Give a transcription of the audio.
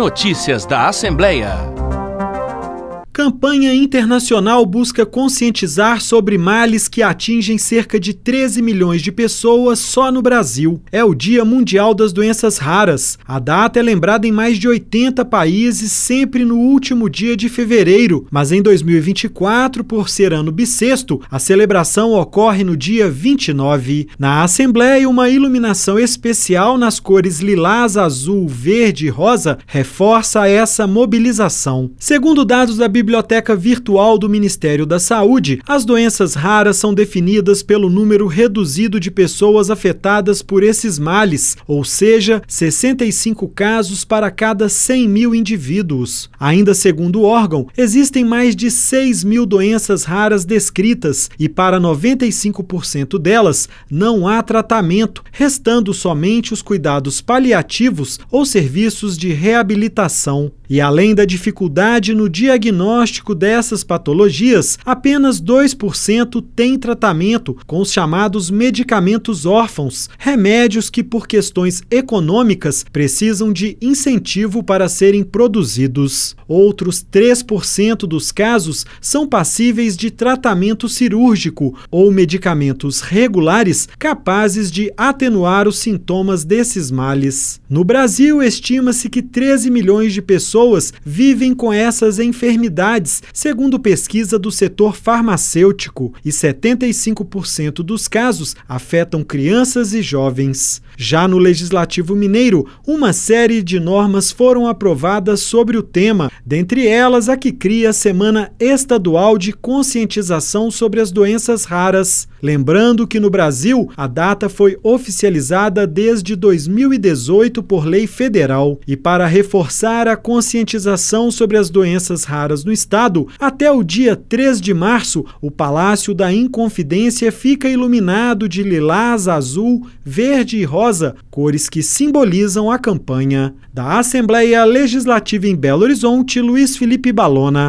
Notícias da Assembleia. Campanha internacional busca conscientizar sobre males que atingem cerca de 13 milhões de pessoas só no Brasil. É o Dia Mundial das Doenças Raras. A data é lembrada em mais de 80 países, sempre no último dia de fevereiro, mas em 2024, por ser ano bissexto, a celebração ocorre no dia 29. Na Assembleia, uma iluminação especial nas cores lilás, azul, verde e rosa reforça essa mobilização. Segundo dados da Biblioteca biblioteca virtual do Ministério da Saúde, as doenças raras são definidas pelo número reduzido de pessoas afetadas por esses males, ou seja, 65 casos para cada 100 mil indivíduos. Ainda segundo o órgão, existem mais de 6 mil doenças raras descritas e para 95% delas não há tratamento, restando somente os cuidados paliativos ou serviços de reabilitação. E além da dificuldade no diagnóstico dessas patologias, apenas 2% tem tratamento com os chamados medicamentos órfãos, remédios que, por questões econômicas, precisam de incentivo para serem produzidos. Outros 3% dos casos são passíveis de tratamento cirúrgico ou medicamentos regulares capazes de atenuar os sintomas desses males. No Brasil, estima-se que 13 milhões de pessoas vivem com essas enfermidades, segundo pesquisa do setor farmacêutico, e 75% dos casos afetam crianças e jovens. Já no Legislativo Mineiro, uma série de normas foram aprovadas sobre o tema, dentre elas a que cria a Semana Estadual de Conscientização sobre as Doenças Raras. Lembrando que no Brasil a data foi oficializada desde 2018 por lei federal e para reforçar a conscientização sobre as doenças raras no estado, até o dia 3 de março, o Palácio da Inconfidência fica iluminado de lilás, azul, verde e rosa, cores que simbolizam a campanha. Da Assembleia Legislativa em Belo Horizonte, Luiz Felipe Balona.